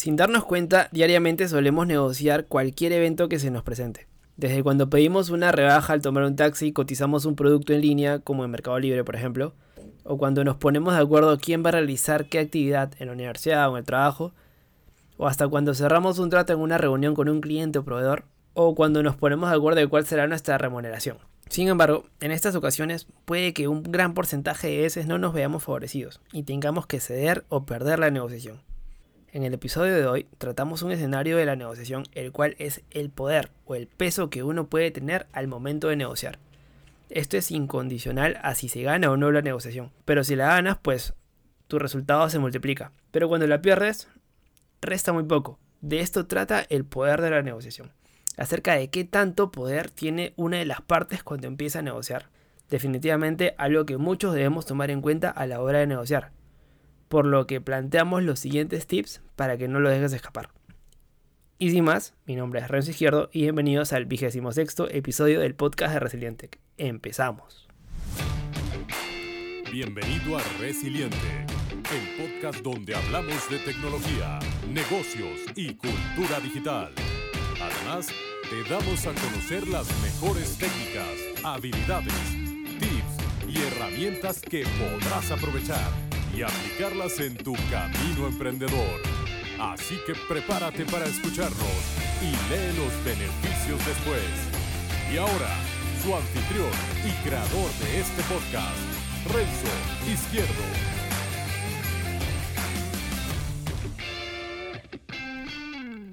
Sin darnos cuenta, diariamente solemos negociar cualquier evento que se nos presente. Desde cuando pedimos una rebaja al tomar un taxi cotizamos un producto en línea, como en Mercado Libre por ejemplo, o cuando nos ponemos de acuerdo quién va a realizar qué actividad en la universidad o en el trabajo, o hasta cuando cerramos un trato en una reunión con un cliente o proveedor, o cuando nos ponemos de acuerdo de cuál será nuestra remuneración. Sin embargo, en estas ocasiones puede que un gran porcentaje de veces no nos veamos favorecidos y tengamos que ceder o perder la negociación. En el episodio de hoy tratamos un escenario de la negociación, el cual es el poder o el peso que uno puede tener al momento de negociar. Esto es incondicional a si se gana o no la negociación, pero si la ganas, pues tu resultado se multiplica. Pero cuando la pierdes, resta muy poco. De esto trata el poder de la negociación. Acerca de qué tanto poder tiene una de las partes cuando empieza a negociar. Definitivamente algo que muchos debemos tomar en cuenta a la hora de negociar por lo que planteamos los siguientes tips para que no lo dejes escapar. Y sin más, mi nombre es Renzo Izquierdo y bienvenidos al vigésimo sexto episodio del podcast de Resiliente. Empezamos. Bienvenido a Resiliente, el podcast donde hablamos de tecnología, negocios y cultura digital. Además, te damos a conocer las mejores técnicas, habilidades, tips y herramientas que podrás aprovechar y aplicarlas en tu camino emprendedor. Así que prepárate para escucharnos y lee los beneficios después. Y ahora, su anfitrión y creador de este podcast, Renzo Izquierdo.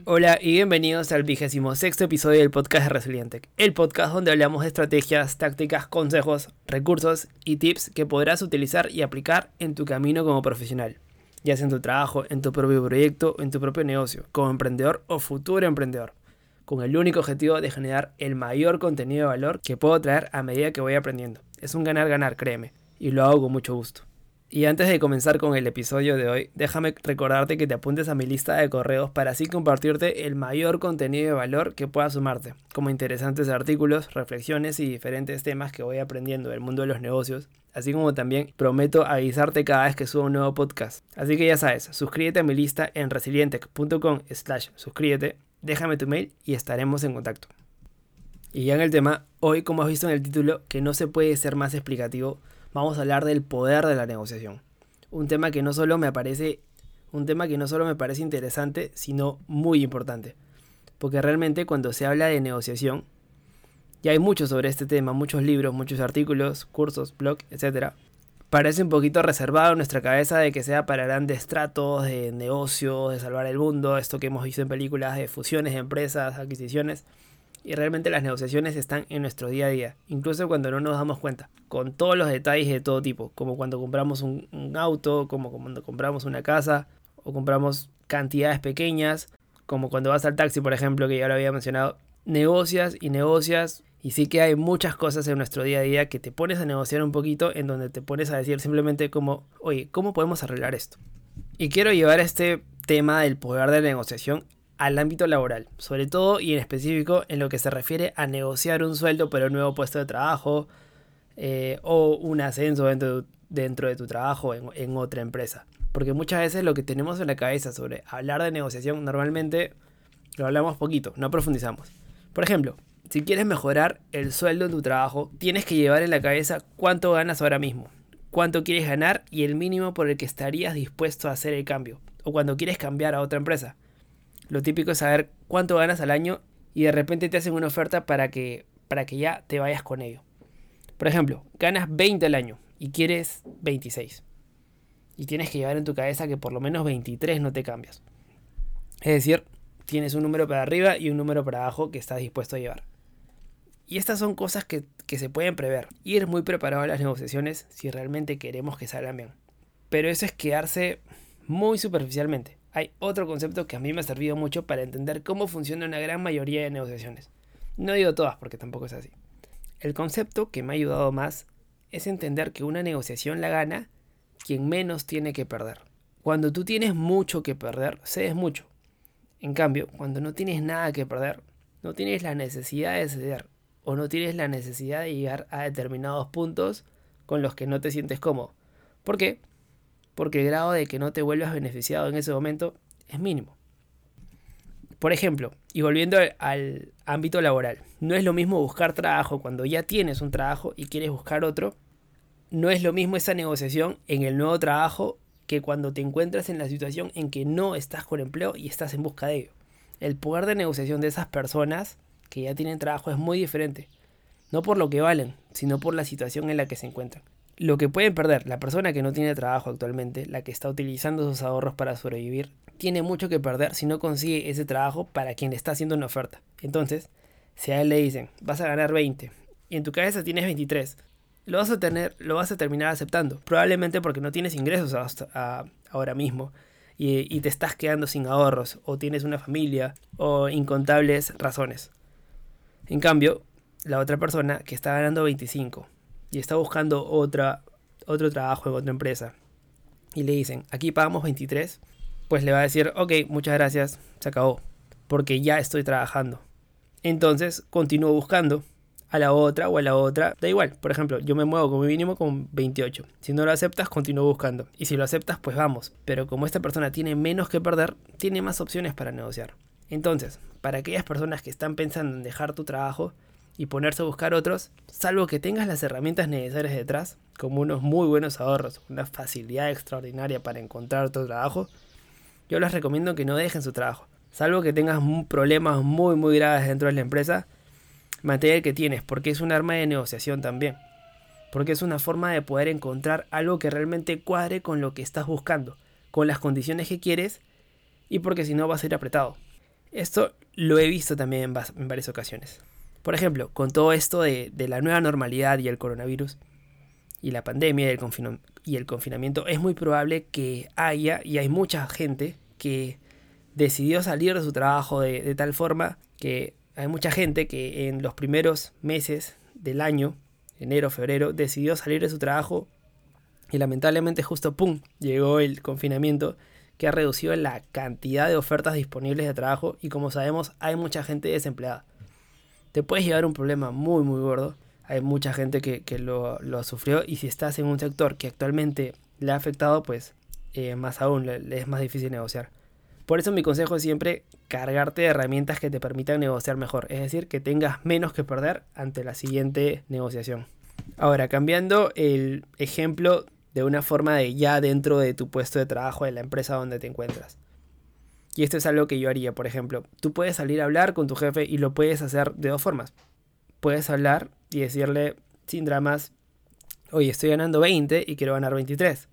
Hola y bienvenidos al vigésimo sexto episodio del podcast de Resiliente, el podcast donde hablamos de estrategias, tácticas, consejos, recursos y tips que podrás utilizar y aplicar en tu camino como profesional, ya sea en tu trabajo, en tu propio proyecto o en tu propio negocio, como emprendedor o futuro emprendedor, con el único objetivo de generar el mayor contenido de valor que puedo traer a medida que voy aprendiendo. Es un ganar-ganar, créeme, y lo hago con mucho gusto. Y antes de comenzar con el episodio de hoy, déjame recordarte que te apuntes a mi lista de correos para así compartirte el mayor contenido de valor que pueda sumarte, como interesantes artículos, reflexiones y diferentes temas que voy aprendiendo del mundo de los negocios, así como también prometo avisarte cada vez que suba un nuevo podcast. Así que ya sabes, suscríbete a mi lista en resilientec.com slash suscríbete, déjame tu mail y estaremos en contacto. Y ya en el tema, hoy como has visto en el título, que no se puede ser más explicativo, vamos a hablar del poder de la negociación. Un tema que no solo me parece un tema que no solo me parece interesante, sino muy importante. Porque realmente cuando se habla de negociación, ya hay mucho sobre este tema, muchos libros, muchos artículos, cursos, blogs, etc. Parece un poquito reservado en nuestra cabeza de que sea para grandes tratos, de negocios, de salvar el mundo, esto que hemos visto en películas de fusiones de empresas, adquisiciones y realmente las negociaciones están en nuestro día a día, incluso cuando no nos damos cuenta, con todos los detalles de todo tipo, como cuando compramos un, auto, como cuando compramos una casa o compramos cantidades pequeñas, como cuando vas al taxi, por ejemplo, que ya lo había mencionado, negocias y negocias y sí que hay muchas cosas en nuestro día a día que te pones a negociar un poquito, en donde te pones a decir simplemente como, oye, ¿cómo podemos arreglar esto? Y quiero llevar este tema del poder de negociación al ámbito laboral, sobre todo y en específico en lo que se refiere a negociar un sueldo para un nuevo puesto de trabajo eh, o un ascenso dentro de, dentro de tu trabajo en, en, otra empresa. Porque muchas veces lo que tenemos en la cabeza sobre hablar de negociación normalmente lo hablamos poquito, no profundizamos. Por ejemplo, si quieres mejorar el sueldo en tu trabajo, tienes que llevar en la cabeza cuánto ganas ahora mismo, cuánto quieres ganar y el mínimo por el que estarías dispuesto a hacer el cambio, o cuando quieres cambiar a otra empresa. Lo típico es saber cuánto ganas al año y de repente te hacen una oferta para que, para que ya te vayas con ello. Por ejemplo, ganas 20 al año y quieres 26. Y tienes que llevar en tu cabeza que por lo menos 23 no te cambias. Es decir, tienes un número para arriba y un número para abajo que estás dispuesto a llevar. Y estas son cosas que, que se pueden prever. Ir muy preparado a las negociaciones si realmente queremos que salgan bien. Pero eso es quedarse muy superficialmente hay otro concepto que a mí me ha servido mucho para entender cómo funciona una gran mayoría de negociaciones. No digo todas porque tampoco es así. El concepto que me ha ayudado más es entender que una negociación la gana quien menos tiene que perder. Cuando tú tienes mucho que perder, cedes mucho. En cambio, cuando no tienes nada que perder, no tienes la necesidad de ceder o no tienes la necesidad de llegar a determinados puntos con los que no te sientes cómodo. ¿Por qué? Porque el grado de que no te vuelvas beneficiado en ese momento es mínimo. Por ejemplo, y volviendo al ámbito laboral, no es lo mismo buscar trabajo cuando ya tienes un trabajo y quieres buscar otro. No es lo mismo esa negociación en el nuevo trabajo que cuando te encuentras en la situación en que no estás con empleo y estás en busca de ello. El poder de negociación de esas personas que ya tienen trabajo es muy diferente. No por lo que valen, sino por la situación en la que se encuentran. Lo que pueden perder la persona que no tiene trabajo actualmente, la que está utilizando sus ahorros para sobrevivir, tiene mucho que perder si no consigue ese trabajo para quien le está haciendo una oferta. Entonces, si a él le dicen, vas a ganar 20 y en tu cabeza tienes 23, lo vas a tener, lo vas a terminar aceptando, probablemente porque no tienes ingresos hasta ahora mismo y, y te estás quedando sin ahorros o tienes una familia o incontables razones. En cambio, la otra persona que está ganando 25 y está buscando otra, otro trabajo en otra empresa y le dicen, aquí pagamos 23, pues le va a decir, ok, muchas gracias, se acabó, porque ya estoy trabajando. Entonces continúo buscando a la otra o a la otra, da igual, por ejemplo, yo me muevo como mínimo con 28. Si no lo aceptas, continúo buscando. Y si lo aceptas, pues vamos. Pero como esta persona tiene menos que perder, tiene más opciones para negociar. Entonces, para aquellas personas que están pensando en dejar tu trabajo y ponerse a buscar otros, salvo que tengas las herramientas necesarias detrás, como unos muy buenos ahorros, una facilidad extraordinaria para encontrar otro trabajo, yo les recomiendo que no dejen su trabajo. Salvo que tengas problemas muy muy graves dentro de la empresa, mantén el que tienes, porque es un arma de negociación también. Porque es una forma de poder encontrar algo que realmente cuadre con lo que estás buscando, con las condiciones que quieres, y porque si no vas a ir apretado. Esto lo he visto también en, varias ocasiones. Por ejemplo, con todo esto de, la nueva normalidad y el coronavirus, y la pandemia y el, confinamiento, es muy probable que haya, y hay mucha gente que decidió salir de su trabajo de, tal forma que hay mucha gente que en los primeros meses del año, enero, febrero, decidió salir de su trabajo y lamentablemente justo, ¡pum!, llegó el confinamiento que ha reducido la cantidad de ofertas disponibles de trabajo y como sabemos hay mucha gente desempleada. Te puedes llevar un problema muy muy gordo, hay mucha gente que, lo, sufrió y si estás en un sector que actualmente le ha afectado, pues eh, más aún le es más difícil negociar. Por eso mi consejo es siempre cargarte de herramientas que te permitan negociar mejor, es decir, que tengas menos que perder ante la siguiente negociación. Ahora, cambiando el ejemplo de una forma de ya dentro de tu puesto de trabajo de la empresa donde te encuentras. Y esto es algo que yo haría, por ejemplo. Tú puedes salir a hablar con tu jefe y lo puedes hacer de dos formas. Puedes hablar y decirle sin dramas, oye, estoy ganando 20 y quiero ganar 23.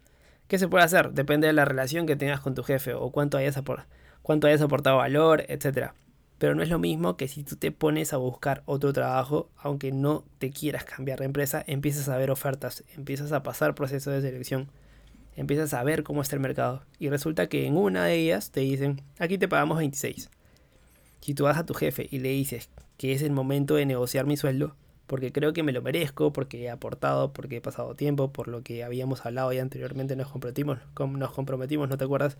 ¿Qué se puede hacer? Depende de la relación que tengas con tu jefe o cuánto hayas, cuánto hayas aportado valor, etc. Pero no es lo mismo que si tú te pones a buscar otro trabajo, aunque no te quieras cambiar de empresa, empiezas a ver ofertas, empiezas a pasar procesos de selección, empiezas a ver cómo está el mercado. Y resulta que en una de ellas te dicen, aquí te pagamos 26. Si tú vas a tu jefe y le dices que es el momento de negociar mi sueldo, porque creo que me lo merezco, porque he aportado, porque he pasado tiempo, por lo que habíamos hablado ya anteriormente, nos comprometimos, nos comprometimos, ¿no te acuerdas?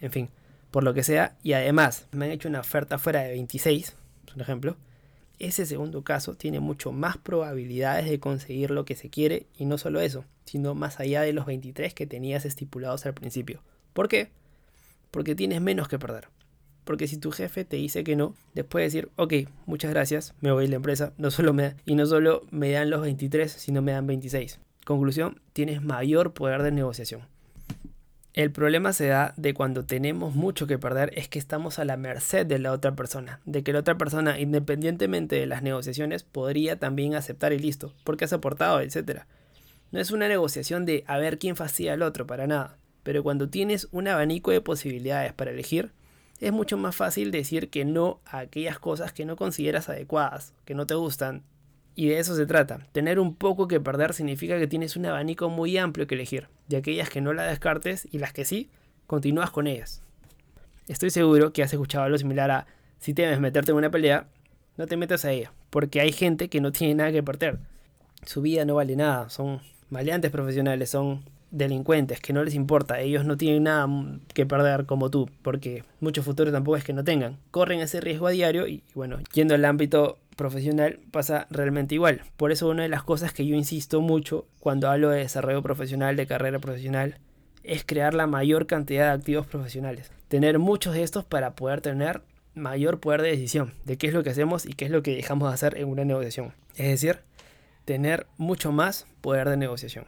En fin, por lo que sea, y además me han hecho una oferta fuera de 26, por ejemplo, ese segundo caso tiene mucho más probabilidades de conseguir lo que se quiere, y no solo eso, sino más allá de los 23 que tenías estipulados al principio. ¿Por qué? Porque tienes menos que perder. Porque si tu jefe te dice que no, después de decir, ok, muchas gracias, me voy a la empresa, y no solo me dan los 23, sino me dan 26. Conclusión, tienes mayor poder de negociación. El problema se da de cuando tenemos mucho que perder es que estamos a la merced de la otra persona, de que la otra persona, independientemente de las negociaciones, podría también aceptar y listo, porque has aportado, etc. No es una negociación de a ver quién fastidia al otro, para nada, pero cuando tienes un abanico de posibilidades para elegir, es mucho más fácil decir que no a aquellas cosas que no consideras adecuadas, que no te gustan. Y de eso se trata. Tener un poco que perder significa que tienes un abanico muy amplio que elegir, de aquellas que no la descartes y las que sí, continúas con ellas. Estoy seguro que has escuchado algo similar a si temes meterte en una pelea, no te metas a ella, porque hay gente que no tiene nada que perder. Su vida no vale nada, son maleantes profesionales, son delincuentes que no les importa, ellos no tienen nada que perder como tú, porque muchos futuros tampoco es que no tengan, corren ese riesgo a diario y bueno, yendo al ámbito profesional pasa realmente igual. Por eso una de las cosas que yo insisto mucho cuando hablo de desarrollo profesional, de carrera profesional, es crear la mayor cantidad de activos profesionales. Tener muchos de estos para poder tener mayor poder de decisión de qué es lo que hacemos y qué es lo que dejamos de hacer en una negociación. Es decir, tener mucho más poder de negociación.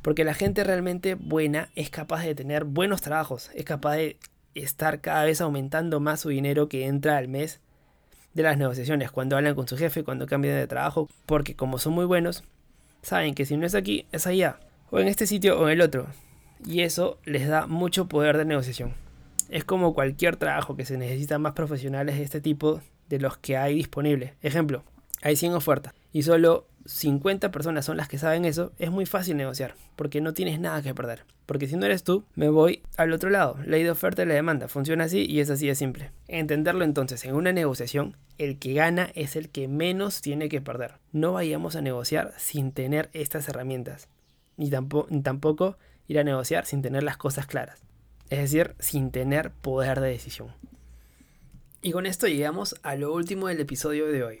Porque la gente realmente buena es capaz de tener buenos trabajos, es capaz de estar cada vez aumentando más su dinero que entra al mes de las negociaciones, cuando hablan con su jefe, cuando cambian de trabajo, porque como son muy buenos, saben que si no es aquí, es allá, o en este sitio o en el otro, y eso les da mucho poder de negociación. Es como cualquier trabajo que se necesita más profesionales de este tipo de los que hay disponibles. Ejemplo, hay 100 ofertas y solo 50 personas son las que saben eso, es muy fácil negociar, porque no tienes nada que perder. Porque si no eres tú, me voy al otro lado. Ley de oferta y la demanda. Funciona así y es así de simple. Entenderlo entonces, en una negociación, el que gana es el que menos tiene que perder. No vayamos a negociar sin tener estas herramientas. Ni tampoco, ni tampoco ir a negociar sin tener las cosas claras. Es decir, sin tener poder de decisión. Y con esto llegamos a lo último del episodio de hoy.